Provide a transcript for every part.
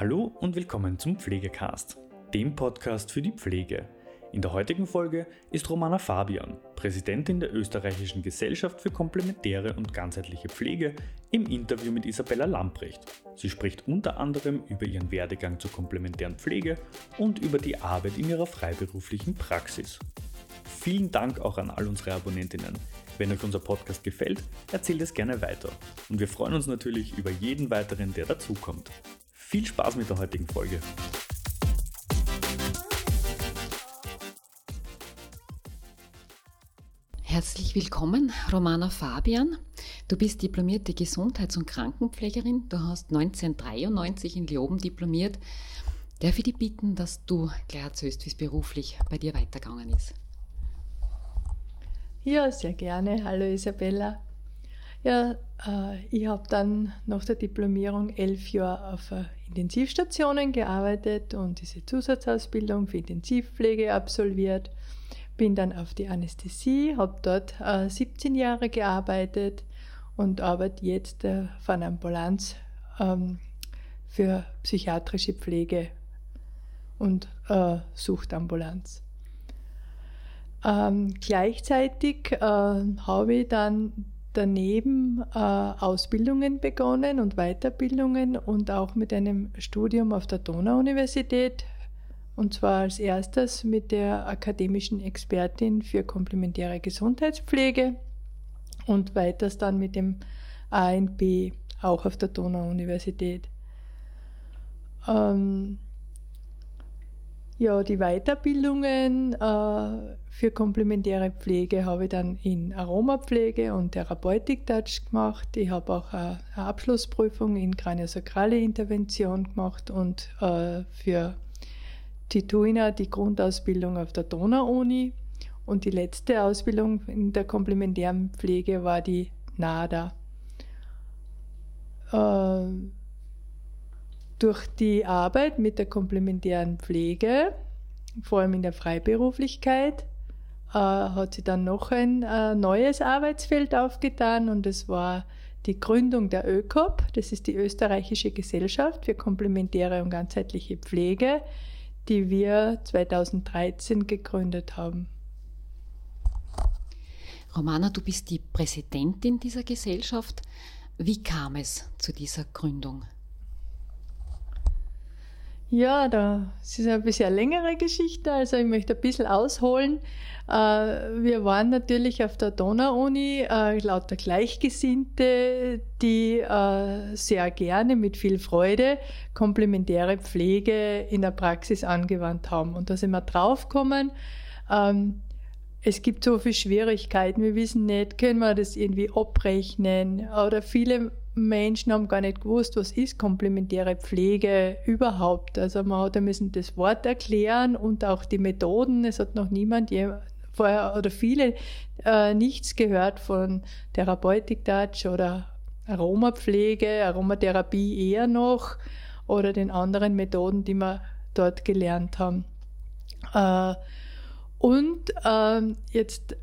Hallo und willkommen zum Pflegecast, dem Podcast für die Pflege. In der heutigen Folge ist Romana Fabian, Präsidentin der Österreichischen Gesellschaft für komplementäre und ganzheitliche Pflege, im Interview mit Isabella Lamprecht. Sie spricht unter anderem über ihren Werdegang zur komplementären Pflege und über die Arbeit in ihrer freiberuflichen Praxis. Vielen Dank auch an all unsere Abonnentinnen. Wenn euch unser Podcast gefällt, erzählt es gerne weiter. Und wir freuen uns natürlich über jeden weiteren, der dazukommt. Viel Spaß mit der heutigen Folge. Herzlich willkommen, Romana Fabian. Du bist diplomierte Gesundheits- und Krankenpflegerin. Du hast 1993 in Leoben diplomiert. Darf ich dich bitten, dass du gleich erzählst, wie es beruflich bei dir weitergegangen ist? Ja, sehr gerne. Hallo Isabella. Ja, äh, ich habe dann nach der Diplomierung elf Jahre auf Intensivstationen gearbeitet und diese Zusatzausbildung für Intensivpflege absolviert. Bin dann auf die Anästhesie, habe dort äh, 17 Jahre gearbeitet und arbeite jetzt äh, von Ambulanz ähm, für psychiatrische Pflege und äh, Suchtambulanz. Ähm, gleichzeitig äh, habe ich dann daneben äh, Ausbildungen begonnen und Weiterbildungen und auch mit einem Studium auf der Donau-Universität. Und zwar als erstes mit der akademischen Expertin für komplementäre Gesundheitspflege und weiters dann mit dem ANP auch auf der Donau-Universität. Ähm, ja, die Weiterbildungen äh, für komplementäre Pflege habe ich dann in Aromapflege und Therapeutik-Touch gemacht. Ich habe auch eine Abschlussprüfung in kraniosakrale Intervention gemacht und äh, für Tituina die Grundausbildung auf der Donau-Uni. Und die letzte Ausbildung in der komplementären Pflege war die NADA. Äh, durch die Arbeit mit der komplementären Pflege, vor allem in der Freiberuflichkeit, äh, hat sich dann noch ein äh, neues Arbeitsfeld aufgetan und es war die Gründung der ÖKOP, das ist die österreichische Gesellschaft für komplementäre und ganzheitliche Pflege, die wir 2013 gegründet haben. Romana, du bist die Präsidentin dieser Gesellschaft. Wie kam es zu dieser Gründung? Ja, das ist ein bisschen eine längere Geschichte, also ich möchte ein bisschen ausholen. Äh, wir waren natürlich auf der Donau-Uni äh, lauter Gleichgesinnte, die äh, sehr gerne mit viel Freude komplementäre Pflege in der Praxis angewandt haben. Und da sind wir draufgekommen, ähm, es gibt so viele Schwierigkeiten. Wir wissen nicht, können wir das irgendwie abrechnen? Oder viele Menschen haben gar nicht gewusst, was ist komplementäre Pflege überhaupt. Also man hat müssen das Wort erklären und auch die Methoden. Es hat noch niemand vorher oder viele äh, nichts gehört von Therapeutik-Touch oder Aromapflege, Aromatherapie eher noch oder den anderen Methoden, die wir dort gelernt haben. Äh, und ähm, jetzt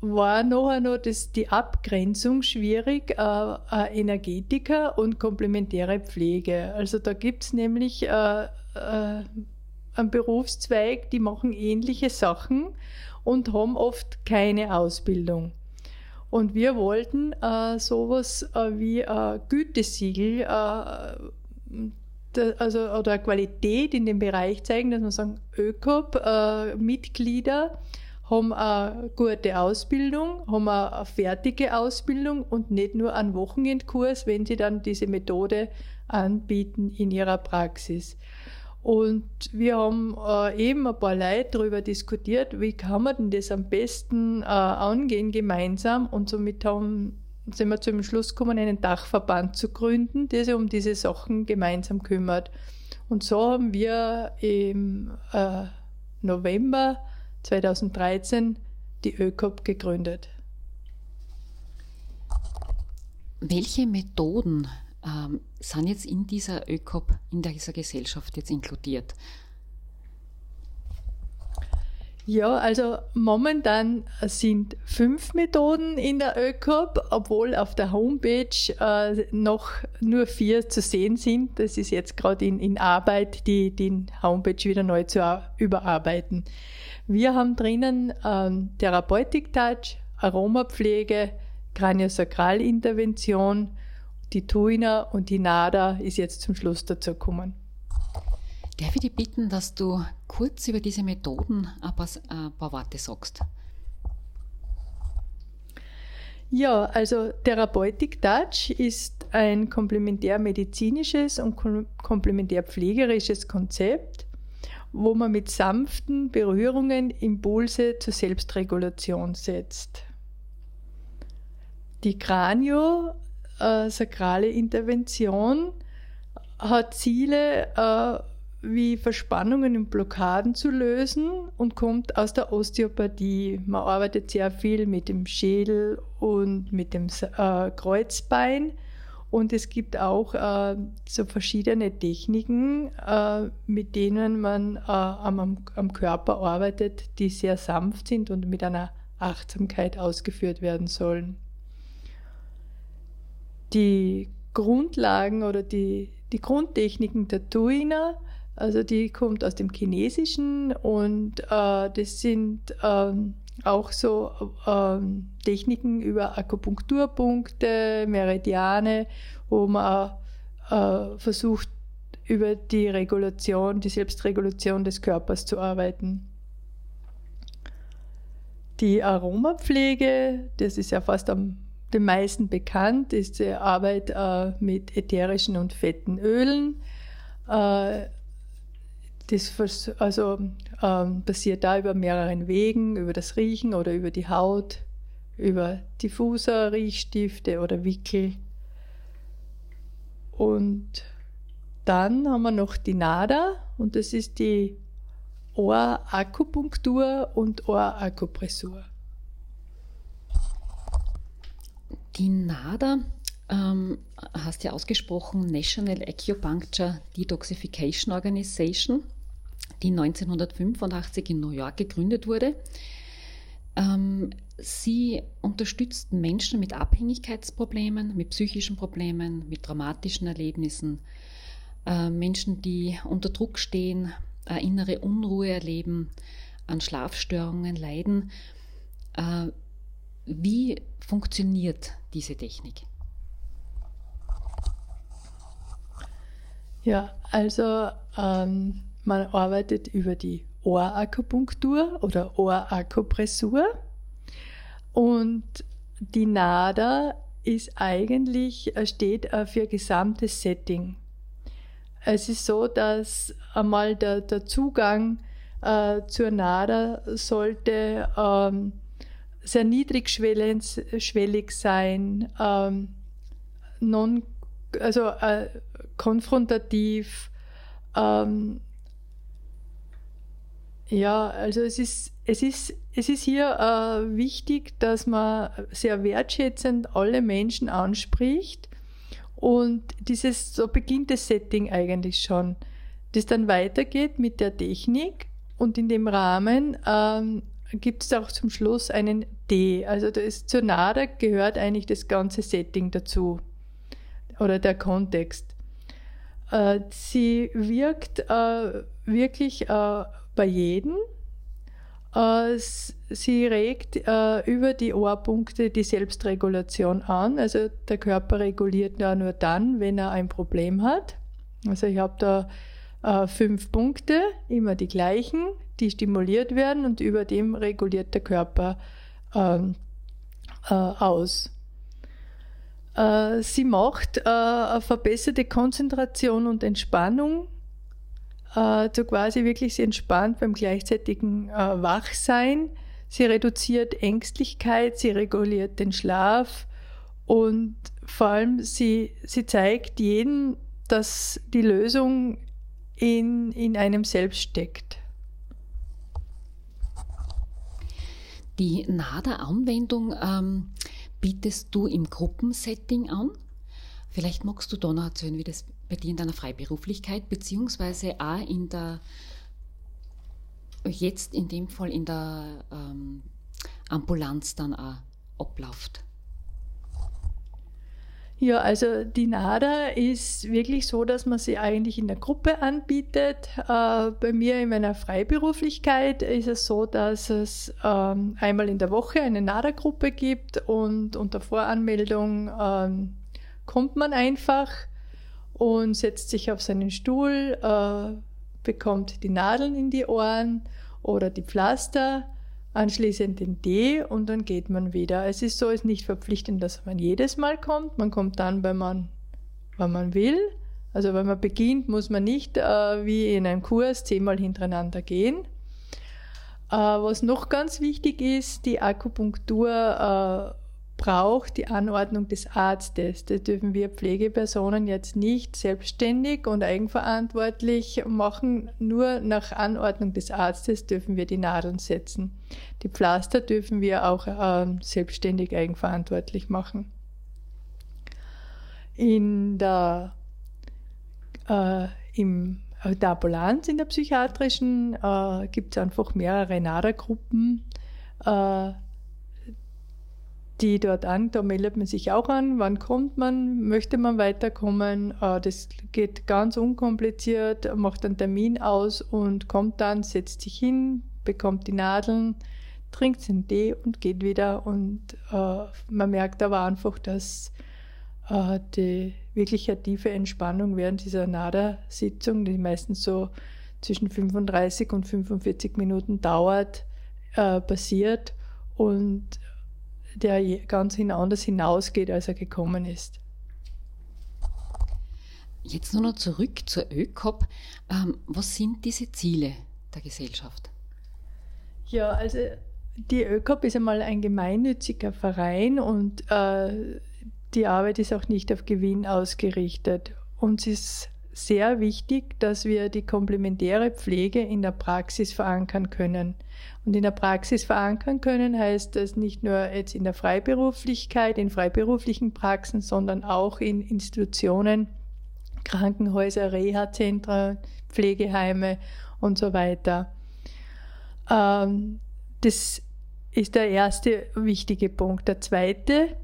war nachher noch das, die Abgrenzung schwierig, äh, äh, Energetiker und komplementäre Pflege. Also da gibt's nämlich äh, äh, einen Berufszweig, die machen ähnliche Sachen und haben oft keine Ausbildung. Und wir wollten äh, sowas äh, wie äh, Gütesiegel, äh, also oder Qualität in dem Bereich zeigen, dass man sagen, ÖKOP-Mitglieder äh, haben eine gute Ausbildung, haben eine fertige Ausbildung und nicht nur einen Wochenendkurs, wenn sie dann diese Methode anbieten in ihrer Praxis. Und wir haben äh, eben ein paar Leute darüber diskutiert, wie kann man denn das am besten äh, angehen gemeinsam. Und somit haben, sind wir zum Schluss gekommen, einen Dachverband zu gründen, der sich um diese Sachen gemeinsam kümmert. Und so haben wir im äh, November 2013 die ÖKOP gegründet. Welche Methoden ähm, sind jetzt in dieser ÖKOP, in dieser Gesellschaft jetzt inkludiert? Ja, also momentan sind fünf Methoden in der ÖCOP, obwohl auf der Homepage äh, noch nur vier zu sehen sind. Das ist jetzt gerade in, in Arbeit, die, die Homepage wieder neu zu überarbeiten. Wir haben drinnen ähm, Therapeutik-Touch, Aromapflege, Kraniosakralintervention, die Tuina und die NADA ist jetzt zum Schluss dazu gekommen. Darf ich dich bitten, dass du kurz über diese Methoden ein paar, ein paar Worte sagst? Ja, also Therapeutic Touch ist ein komplementärmedizinisches und komplementärpflegerisches Konzept, wo man mit sanften Berührungen Impulse zur Selbstregulation setzt. Die kraniosakrale Intervention hat Ziele, äh, wie Verspannungen und Blockaden zu lösen und kommt aus der Osteopathie. Man arbeitet sehr viel mit dem Schädel und mit dem äh, Kreuzbein. Und es gibt auch äh, so verschiedene Techniken, äh, mit denen man äh, am, am Körper arbeitet, die sehr sanft sind und mit einer Achtsamkeit ausgeführt werden sollen. Die Grundlagen oder die, die Grundtechniken der Tuina also die kommt aus dem Chinesischen und äh, das sind ähm, auch so ähm, Techniken über Akupunkturpunkte, Meridiane, wo man äh, versucht, über die Regulation, die Selbstregulation des Körpers zu arbeiten. Die Aromapflege, das ist ja fast am den meisten bekannt, ist die Arbeit äh, mit ätherischen und fetten Ölen. Äh, das also, ähm, passiert da über mehreren Wegen, über das Riechen oder über die Haut, über Diffuser, Riechstifte oder Wickel. Und dann haben wir noch die NADA und das ist die Ohrakupunktur und Ohrakupressur. Die NADA ähm, hast ja ausgesprochen National Acupuncture Detoxification Organization die 1985 in New York gegründet wurde. Ähm, sie unterstützt Menschen mit Abhängigkeitsproblemen, mit psychischen Problemen, mit traumatischen Erlebnissen, äh, Menschen, die unter Druck stehen, äh, innere Unruhe erleben, an Schlafstörungen leiden. Äh, wie funktioniert diese Technik? Ja, also ähm, man arbeitet über die Ohrakupunktur oder Ohrakupressur. Und die NADA ist eigentlich, äh, steht für gesamtes Setting. Es ist so, dass einmal der, der Zugang äh, zur NADA sollte ähm, sehr niedrigschwellig sein, ähm, non, also äh, konfrontativ, ähm, ja, also es ist, es ist, es ist hier äh, wichtig, dass man sehr wertschätzend alle Menschen anspricht. Und dieses, so beginnt das Setting eigentlich schon. Das dann weitergeht mit der Technik und in dem Rahmen ähm, gibt es auch zum Schluss einen D. Also da ist, zur NADA gehört eigentlich das ganze Setting dazu oder der Kontext. Äh, sie wirkt äh, wirklich äh, bei jedem. Äh, sie regt äh, über die Ohrpunkte die Selbstregulation an. Also der Körper reguliert ja nur dann, wenn er ein Problem hat. Also ich habe da äh, fünf Punkte, immer die gleichen, die stimuliert werden und über dem reguliert der Körper ähm, aus. Sie macht eine verbesserte Konzentration und Entspannung äh, so quasi wirklich sie entspannt beim gleichzeitigen äh, Wachsein. Sie reduziert Ängstlichkeit, sie reguliert den Schlaf und vor allem sie, sie zeigt jedem, dass die Lösung in, in einem selbst steckt. Die NADA-Anwendung ähm, bietest du im Gruppensetting an. Vielleicht magst du da noch erzählen, wie das bei dir in deiner Freiberuflichkeit beziehungsweise auch in der jetzt in dem Fall in der ähm, Ambulanz dann auch abläuft? Ja, also die NADA ist wirklich so, dass man sie eigentlich in der Gruppe anbietet. Äh, bei mir in meiner Freiberuflichkeit ist es so, dass es ähm, einmal in der Woche eine NADA-Gruppe gibt und unter Voranmeldung ähm, kommt man einfach und setzt sich auf seinen Stuhl, äh, bekommt die Nadeln in die Ohren oder die Pflaster anschließend den D und dann geht man wieder. Es ist so, es ist nicht verpflichtend, dass man jedes Mal kommt. Man kommt dann, wenn man, wenn man will. Also wenn man beginnt, muss man nicht äh, wie in einem Kurs zehnmal hintereinander gehen. Äh, was noch ganz wichtig ist, die Akupunktur äh, braucht die Anordnung des Arztes. Das dürfen wir Pflegepersonen jetzt nicht selbstständig und eigenverantwortlich machen. Nur nach Anordnung des Arztes dürfen wir die Nadeln setzen. Die Pflaster dürfen wir auch äh, selbstständig eigenverantwortlich machen. In der, äh, im, der Ambulanz, in der psychiatrischen, äh, gibt es einfach mehrere NADA-Gruppen. Die dort an, da meldet man sich auch an, wann kommt man, möchte man weiterkommen. Äh, das geht ganz unkompliziert, macht einen Termin aus und kommt dann, setzt sich hin, bekommt die Nadeln, trinkt den Tee und geht wieder. Und äh, man merkt aber einfach, dass äh, die wirklich eine tiefe Entspannung während dieser NADA-Sitzung, die meistens so zwischen 35 und 45 Minuten dauert, passiert. Und der ganz anders hinausgeht, als er gekommen ist. Jetzt nur noch zurück zur ÖCOP. Ähm, was sind diese Ziele der Gesellschaft? Ja, also die ÖCOP ist einmal ein gemeinnütziger Verein und äh, die Arbeit ist auch nicht auf Gewinn ausgerichtet. Uns ist sehr wichtig, dass wir die komplementäre Pflege in der Praxis verankern können. Und in der Praxis verankern können heißt das nicht nur jetzt in der Freiberuflichkeit, in freiberuflichen Praxen, sondern auch in Institutionen, Krankenhäuser, Reha-Zentren, Pflegeheime und so weiter. Ähm, das ist der erste wichtige Punkt. Der zweite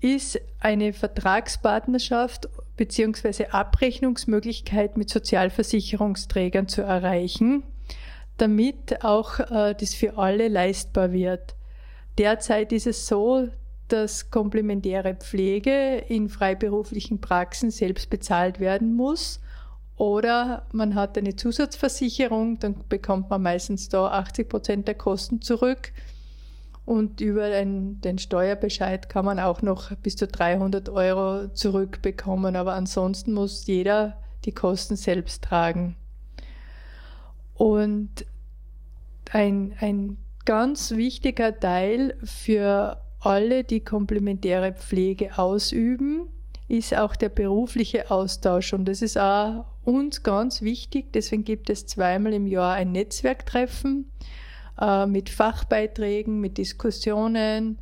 ist eine Vertragspartnerschaft bzw. Abrechnungsmöglichkeit mit Sozialversicherungsträgern zu erreichen, damit auch äh, das für alle leistbar wird. Derzeit ist es so, dass komplementäre Pflege in freiberuflichen Praxen selbst bezahlt werden muss. Oder man hat eine Zusatzversicherung, dann bekommt man meistens da 80 Prozent der Kosten zurück. Und über den, den Steuerbescheid kann man auch noch bis zu 300 Euro zurückbekommen. Aber ansonsten muss jeder die Kosten selbst tragen. Und ein, ein ganz wichtiger Teil für alle, die komplementäre Pflege ausüben, ist auch der berufliche Austausch. Und das ist auch uns ganz wichtig. Deswegen gibt es zweimal im Jahr ein Netzwerktreffen äh, mit Fachbeiträgen, mit Diskussionen,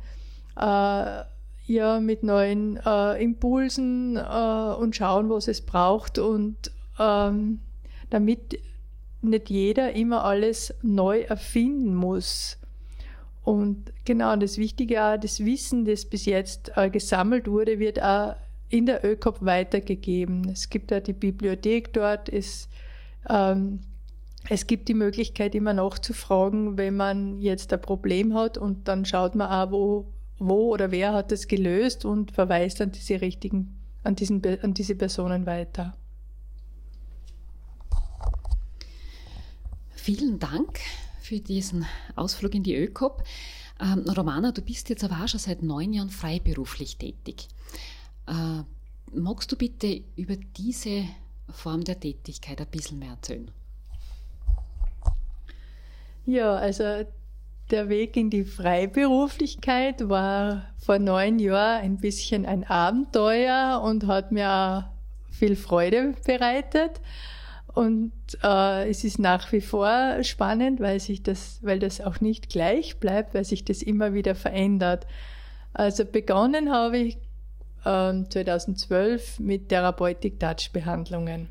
äh, ja, mit neuen äh, Impulsen äh, und schauen, was es braucht und ähm, damit nicht jeder immer alles neu erfinden muss. Und genau, das Wichtige auch, das Wissen, das bis jetzt äh, gesammelt wurde, wird auch in der ÖCOP weitergegeben. Es gibt da die Bibliothek dort, es ähm, es gibt die Möglichkeit, immer nachzufragen, wenn man jetzt ein Problem hat und dann schaut man auch, wo, wo oder wer hat es gelöst und verweist an diese richtigen, an, diesen, an diese Personen weiter. Vielen Dank für diesen Ausflug in die ÖKOP. Ähm, Romana, du bist jetzt aber auch schon seit neun Jahren freiberuflich tätig. Äh, magst du bitte über diese Form der Tätigkeit ein bisschen mehr erzählen? Ja, also der Weg in die Freiberuflichkeit war vor neun Jahren ein bisschen ein Abenteuer und hat mir viel Freude bereitet. Und äh, es ist nach wie vor spannend, weil sich das, weil das auch nicht gleich bleibt, weil sich das immer wieder verändert. Also begonnen habe ich äh, 2012 mit Therapeutik-Touch-Behandlungen.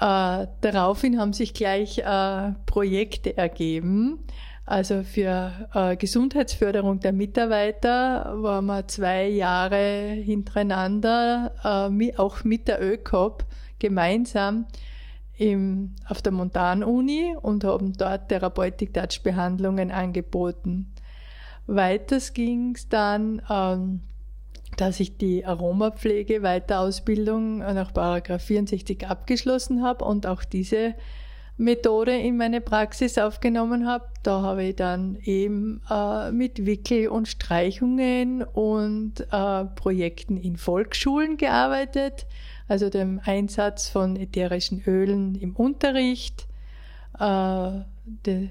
Äh, daraufhin haben sich gleich äh, Projekte ergeben. Also für äh, Gesundheitsförderung der Mitarbeiter waren wir zwei Jahre hintereinander, äh, auch mit der ÖCOP gemeinsam im, auf der Montanuni und haben dort Therapeutik-Touch-Behandlungen angeboten. Weiters ging es dann, ähm, dass ich die Aromapflege Weiterausbildung nach 64 abgeschlossen habe und auch diese Methode in meine Praxis aufgenommen habe. Da habe ich dann eben äh, mit Wickel- und Streichungen und äh, Projekten in Volksschulen gearbeitet, also dem Einsatz von ätherischen Ölen im Unterricht, äh, die,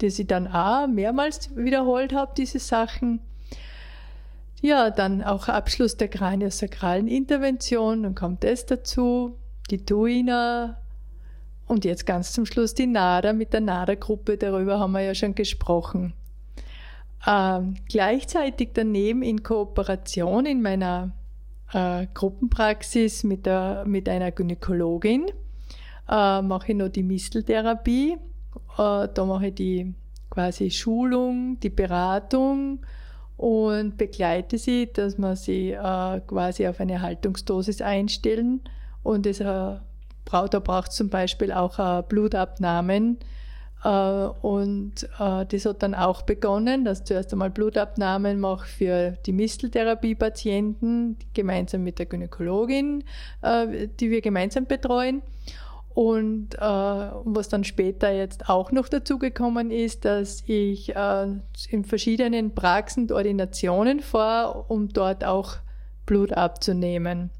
ich dann auch mehrmals wiederholt habe, diese Sachen. Ja, dann auch Abschluss der kraniosakralen Intervention, dann kommt das dazu, die Tuina und jetzt ganz zum Schluss die NADA mit der NADA-Gruppe, darüber haben wir ja schon gesprochen. Ähm, gleichzeitig daneben in Kooperation in meiner äh, Gruppenpraxis mit, der, mit einer Gynäkologin äh, mache ich noch die Misteltherapie. Äh, da mache ich die quasi Schulung, die Beratung und begleite sie, dass man sie äh, quasi auf eine Haltungsdosis einstellen und es äh, da braucht zum Beispiel auch äh, Blutabnahmen äh, und äh, das hat dann auch begonnen, dass zuerst einmal Blutabnahmen mache für die Misteltherapie-Patienten gemeinsam mit der Gynäkologin, äh, die wir gemeinsam betreuen. Und äh, was dann später jetzt auch noch dazu gekommen ist, dass ich äh, in verschiedenen Praxen Ordinationen fahre, um dort auch Blut abzunehmen.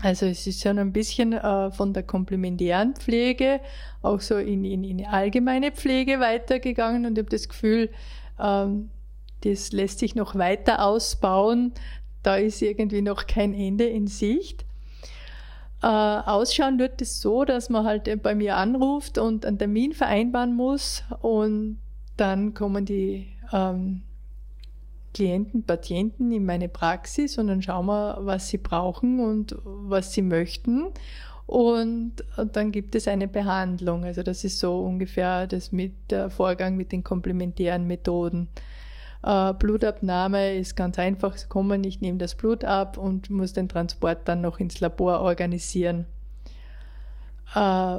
Also es ist schon ein bisschen äh, von der komplementären Pflege auch so in, in, in allgemeine Pflege weitergegangen und ich habe das Gefühl, ähm, das lässt sich noch weiter ausbauen. Da ist irgendwie noch kein Ende in Sicht. Äh, ausschauen wird es so, dass man halt bei mir anruft und einen Termin vereinbaren muss und dann kommen die ähm, Klienten, Patienten in meine Praxis und dann schauen wir, was sie brauchen und was sie möchten. Und dann gibt es eine Behandlung. Also das ist so ungefähr das mit der Vorgang mit den komplementären Methoden. Äh, Blutabnahme ist ganz einfach kommen, ich nehme das Blut ab und muss den Transport dann noch ins Labor organisieren. Äh,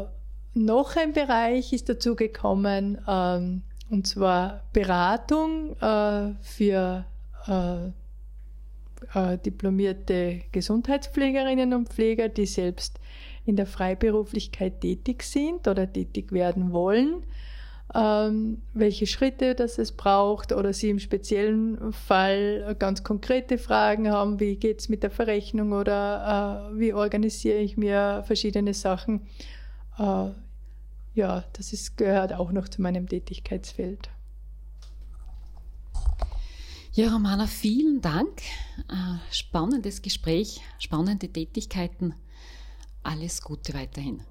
noch ein Bereich ist dazu gekommen, ähm, und zwar Beratung äh, für äh, äh, diplomierte Gesundheitspflegerinnen und Pfleger, die selbst in der Freiberuflichkeit tätig sind oder tätig werden wollen ähm, welche Schritte das es braucht oder Sie im speziellen Fall ganz konkrete Fragen haben, wie geht es mit der Verrechnung oder äh, wie organisiere ich mir verschiedene Sachen. Äh, ja, das ist, gehört auch noch zu meinem Tätigkeitsfeld. Ja, Romana, vielen Dank. Äh, spannendes Gespräch, spannende Tätigkeiten. Alles Gute weiterhin.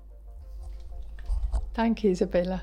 Danke, Isabella.